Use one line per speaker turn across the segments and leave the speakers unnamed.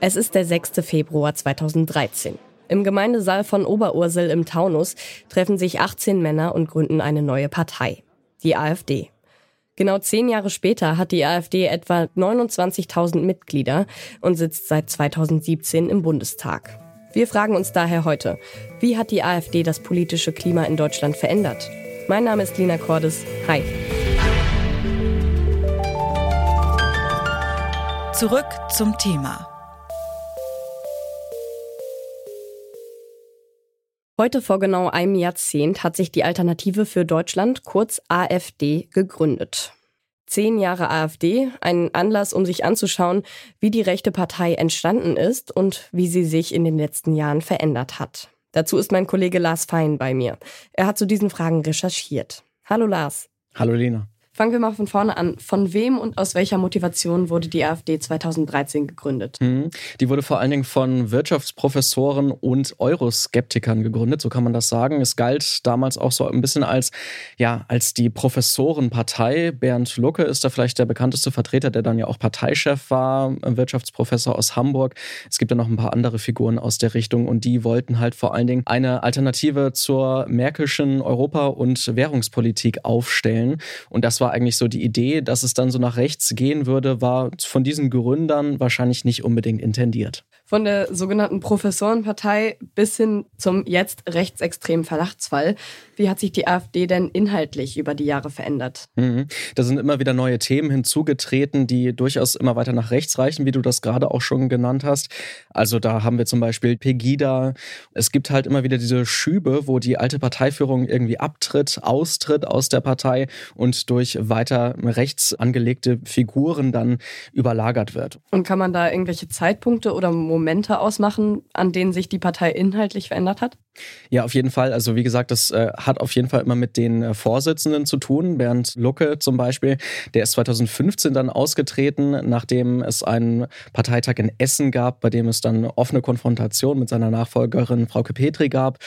Es ist der 6. Februar 2013. Im Gemeindesaal von Oberursel im Taunus treffen sich 18 Männer und gründen eine neue Partei, die AfD. Genau zehn Jahre später hat die AfD etwa 29.000 Mitglieder und sitzt seit 2017 im Bundestag. Wir fragen uns daher heute, wie hat die AfD das politische Klima in Deutschland verändert? Mein Name ist Lina Cordes. Hi.
Zurück zum Thema.
Heute vor genau einem Jahrzehnt hat sich die Alternative für Deutschland, kurz AfD, gegründet. Zehn Jahre AfD, ein Anlass, um sich anzuschauen, wie die rechte Partei entstanden ist und wie sie sich in den letzten Jahren verändert hat. Dazu ist mein Kollege Lars Fein bei mir. Er hat zu diesen Fragen recherchiert. Hallo Lars.
Hallo Lena.
Fangen wir mal von vorne an. Von wem und aus welcher Motivation wurde die AfD 2013 gegründet?
Mhm. Die wurde vor allen Dingen von Wirtschaftsprofessoren und Euroskeptikern gegründet, so kann man das sagen. Es galt damals auch so ein bisschen als, ja, als die Professorenpartei. Bernd Lucke ist da vielleicht der bekannteste Vertreter, der dann ja auch Parteichef war, Wirtschaftsprofessor aus Hamburg. Es gibt ja noch ein paar andere Figuren aus der Richtung und die wollten halt vor allen Dingen eine Alternative zur Merkelschen Europa- und Währungspolitik aufstellen. Und das war war eigentlich so die Idee, dass es dann so nach rechts gehen würde, war von diesen Gründern wahrscheinlich nicht unbedingt intendiert
von der sogenannten Professorenpartei bis hin zum jetzt rechtsextremen Verdachtsfall. Wie hat sich die AfD denn inhaltlich über die Jahre verändert?
Mhm. Da sind immer wieder neue Themen hinzugetreten, die durchaus immer weiter nach rechts reichen, wie du das gerade auch schon genannt hast. Also da haben wir zum Beispiel Pegida. Es gibt halt immer wieder diese Schübe, wo die alte Parteiführung irgendwie abtritt, austritt aus der Partei und durch weiter rechts angelegte Figuren dann überlagert wird.
Und kann man da irgendwelche Zeitpunkte oder Momente Momente ausmachen, an denen sich die Partei inhaltlich verändert hat?
Ja, auf jeden Fall. Also wie gesagt, das äh, hat auf jeden Fall immer mit den äh, Vorsitzenden zu tun. Bernd Lucke zum Beispiel, der ist 2015 dann ausgetreten, nachdem es einen Parteitag in Essen gab, bei dem es dann offene Konfrontation mit seiner Nachfolgerin Frauke Petri gab.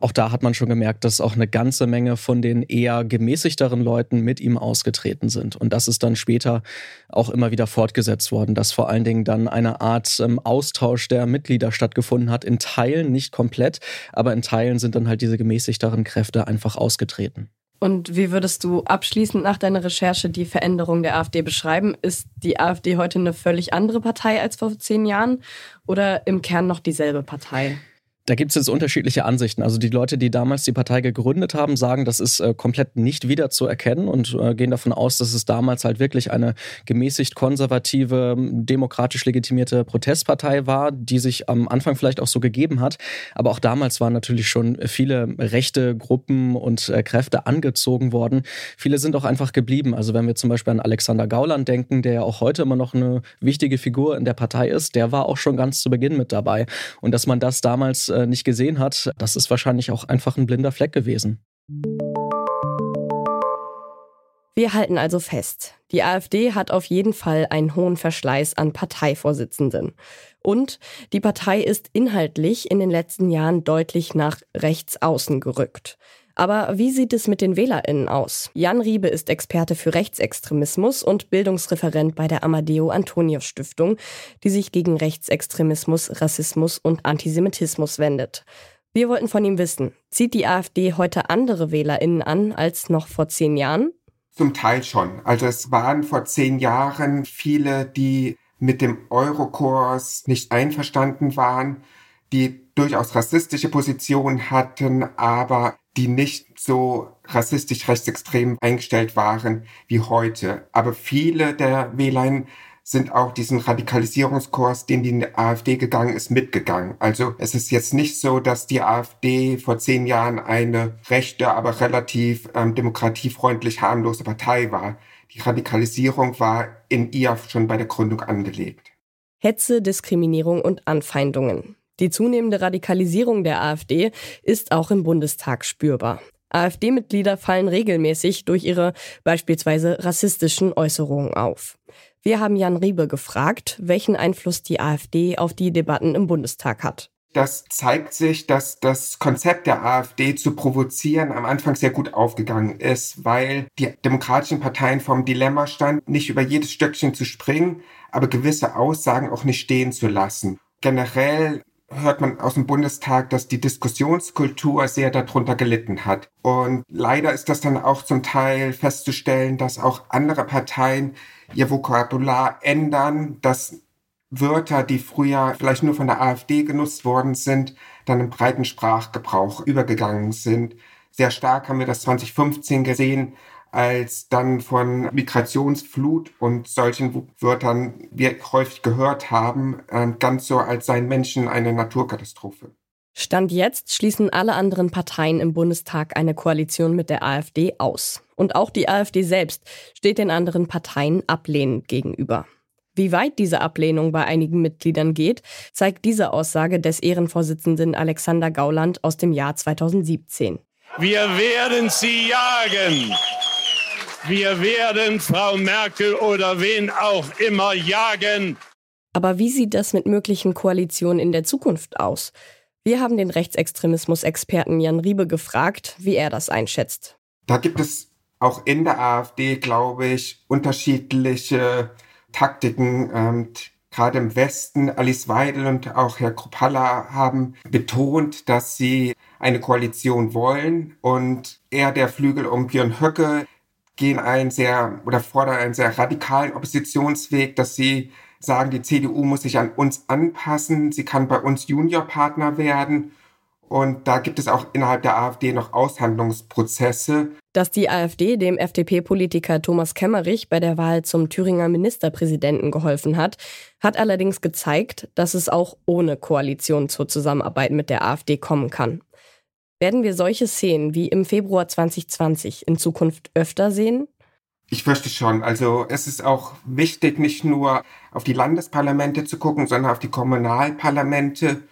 Auch da hat man schon gemerkt, dass auch eine ganze Menge von den eher gemäßigteren Leuten mit ihm ausgetreten sind. Und das ist dann später auch immer wieder fortgesetzt worden, dass vor allen Dingen dann eine Art ähm, Austausch der Mitglieder stattgefunden hat, in Teilen, nicht komplett, aber in in Teilen sind dann halt diese gemäßigteren Kräfte einfach ausgetreten.
Und wie würdest du abschließend nach deiner Recherche die Veränderung der AfD beschreiben? Ist die AfD heute eine völlig andere Partei als vor zehn Jahren oder im Kern noch dieselbe Partei?
Da gibt es jetzt unterschiedliche Ansichten. Also die Leute, die damals die Partei gegründet haben, sagen, das ist äh, komplett nicht wiederzuerkennen und äh, gehen davon aus, dass es damals halt wirklich eine gemäßigt konservative, demokratisch legitimierte Protestpartei war, die sich am Anfang vielleicht auch so gegeben hat. Aber auch damals waren natürlich schon viele rechte Gruppen und äh, Kräfte angezogen worden. Viele sind auch einfach geblieben. Also wenn wir zum Beispiel an Alexander Gauland denken, der ja auch heute immer noch eine wichtige Figur in der Partei ist, der war auch schon ganz zu Beginn mit dabei. Und dass man das damals äh, nicht gesehen hat, das ist wahrscheinlich auch einfach ein blinder Fleck gewesen.
Wir halten also fest, die AfD hat auf jeden Fall einen hohen Verschleiß an Parteivorsitzenden. Und die Partei ist inhaltlich in den letzten Jahren deutlich nach rechts außen gerückt. Aber wie sieht es mit den WählerInnen aus? Jan Riebe ist Experte für Rechtsextremismus und Bildungsreferent bei der Amadeo Antonio Stiftung, die sich gegen Rechtsextremismus, Rassismus und Antisemitismus wendet. Wir wollten von ihm wissen, zieht die AfD heute andere WählerInnen an als noch vor zehn Jahren?
Zum Teil schon. Also es waren vor zehn Jahren viele, die mit dem Eurokurs nicht einverstanden waren, die durchaus rassistische Positionen hatten, aber die nicht so rassistisch rechtsextrem eingestellt waren wie heute. Aber viele der Wähler sind auch diesen Radikalisierungskurs, den die AfD gegangen ist, mitgegangen. Also es ist jetzt nicht so, dass die AfD vor zehn Jahren eine rechte, aber relativ ähm, demokratiefreundlich harmlose Partei war. Die Radikalisierung war in ihr schon bei der Gründung angelegt.
Hetze, Diskriminierung und Anfeindungen. Die zunehmende Radikalisierung der AfD ist auch im Bundestag spürbar. AfD-Mitglieder fallen regelmäßig durch ihre beispielsweise rassistischen Äußerungen auf. Wir haben Jan Riebe gefragt, welchen Einfluss die AfD auf die Debatten im Bundestag hat.
Das zeigt sich, dass das Konzept der AfD zu provozieren am Anfang sehr gut aufgegangen ist, weil die demokratischen Parteien vom Dilemma standen, nicht über jedes Stöckchen zu springen, aber gewisse Aussagen auch nicht stehen zu lassen. Generell hört man aus dem Bundestag, dass die Diskussionskultur sehr darunter gelitten hat. Und leider ist das dann auch zum Teil festzustellen, dass auch andere Parteien ihr Vokabular ändern, dass Wörter, die früher vielleicht nur von der AfD genutzt worden sind, dann im breiten Sprachgebrauch übergegangen sind. Sehr stark haben wir das 2015 gesehen, als dann von Migrationsflut und solchen Wörtern wir häufig gehört haben, ähm, ganz so als seien Menschen eine Naturkatastrophe.
Stand jetzt schließen alle anderen Parteien im Bundestag eine Koalition mit der AfD aus. Und auch die AfD selbst steht den anderen Parteien ablehnend gegenüber. Wie weit diese Ablehnung bei einigen Mitgliedern geht, zeigt diese Aussage des Ehrenvorsitzenden Alexander Gauland aus dem Jahr 2017.
Wir werden sie jagen. Wir werden Frau Merkel oder wen auch immer jagen.
Aber wie sieht das mit möglichen Koalitionen in der Zukunft aus? Wir haben den Rechtsextremismus-Experten Jan Riebe gefragt, wie er das einschätzt.
Da gibt es auch in der AfD, glaube ich, unterschiedliche Taktiken. Ähm, gerade im Westen, Alice Weidel und auch Herr Kruppalla haben betont, dass sie eine Koalition wollen. Und er, der Flügel um Björn Höcke, gehen einen sehr oder fordern einen sehr radikalen Oppositionsweg, dass sie sagen, die CDU muss sich an uns anpassen, sie kann bei uns Juniorpartner werden und da gibt es auch innerhalb der AfD noch Aushandlungsprozesse.
Dass die AfD dem FDP-Politiker Thomas Kemmerich bei der Wahl zum Thüringer Ministerpräsidenten geholfen hat, hat allerdings gezeigt, dass es auch ohne Koalition zur Zusammenarbeit mit der AfD kommen kann. Werden wir solche Szenen wie im Februar 2020 in Zukunft öfter sehen?
Ich fürchte schon. Also es ist auch wichtig, nicht nur auf die Landesparlamente zu gucken, sondern auf die Kommunalparlamente.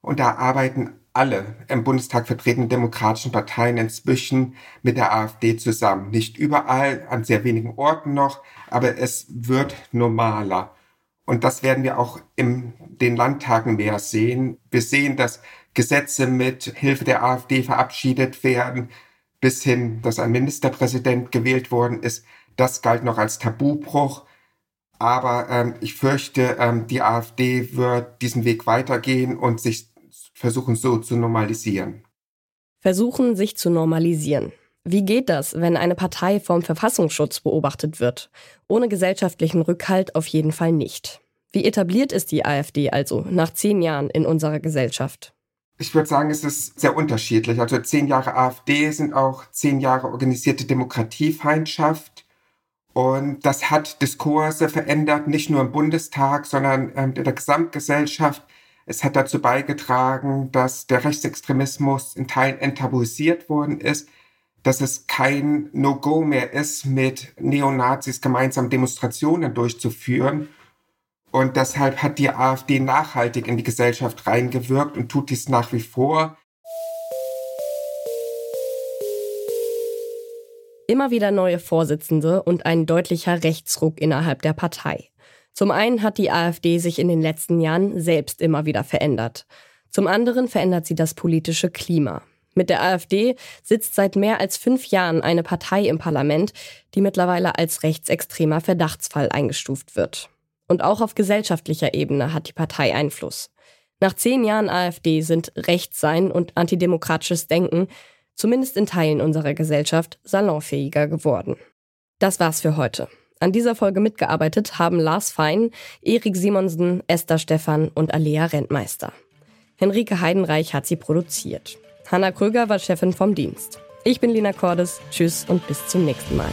Und da arbeiten alle im Bundestag vertretenen demokratischen Parteien inzwischen mit der AfD zusammen. Nicht überall, an sehr wenigen Orten noch, aber es wird normaler. Und das werden wir auch in den Landtagen mehr sehen. Wir sehen, dass Gesetze mit Hilfe der AfD verabschiedet werden, bis hin, dass ein Ministerpräsident gewählt worden ist. Das galt noch als Tabubruch. Aber ähm, ich fürchte, ähm, die AfD wird diesen Weg weitergehen und sich versuchen so zu normalisieren.
Versuchen sich zu normalisieren. Wie geht das, wenn eine Partei vom Verfassungsschutz beobachtet wird? Ohne gesellschaftlichen Rückhalt auf jeden Fall nicht. Wie etabliert ist die AfD also nach zehn Jahren in unserer Gesellschaft?
Ich würde sagen, es ist sehr unterschiedlich. Also zehn Jahre AfD sind auch zehn Jahre organisierte Demokratiefeindschaft. Und das hat Diskurse verändert, nicht nur im Bundestag, sondern ähm, in der Gesamtgesellschaft. Es hat dazu beigetragen, dass der Rechtsextremismus in Teilen enttabuisiert worden ist, dass es kein No-Go mehr ist, mit Neonazis gemeinsam Demonstrationen durchzuführen. Und deshalb hat die AfD nachhaltig in die Gesellschaft reingewirkt und tut dies nach wie vor.
Immer wieder neue Vorsitzende und ein deutlicher Rechtsruck innerhalb der Partei. Zum einen hat die AfD sich in den letzten Jahren selbst immer wieder verändert. Zum anderen verändert sie das politische Klima. Mit der AfD sitzt seit mehr als fünf Jahren eine Partei im Parlament, die mittlerweile als rechtsextremer Verdachtsfall eingestuft wird. Und auch auf gesellschaftlicher Ebene hat die Partei Einfluss. Nach zehn Jahren AfD sind Rechtssein und antidemokratisches Denken, zumindest in Teilen unserer Gesellschaft, salonfähiger geworden. Das war's für heute. An dieser Folge mitgearbeitet haben Lars Fein, Erik Simonsen, Esther Stephan und Alea Rentmeister. Henrike Heidenreich hat sie produziert. Hanna Kröger war Chefin vom Dienst. Ich bin Lina Cordes. Tschüss und bis zum nächsten Mal.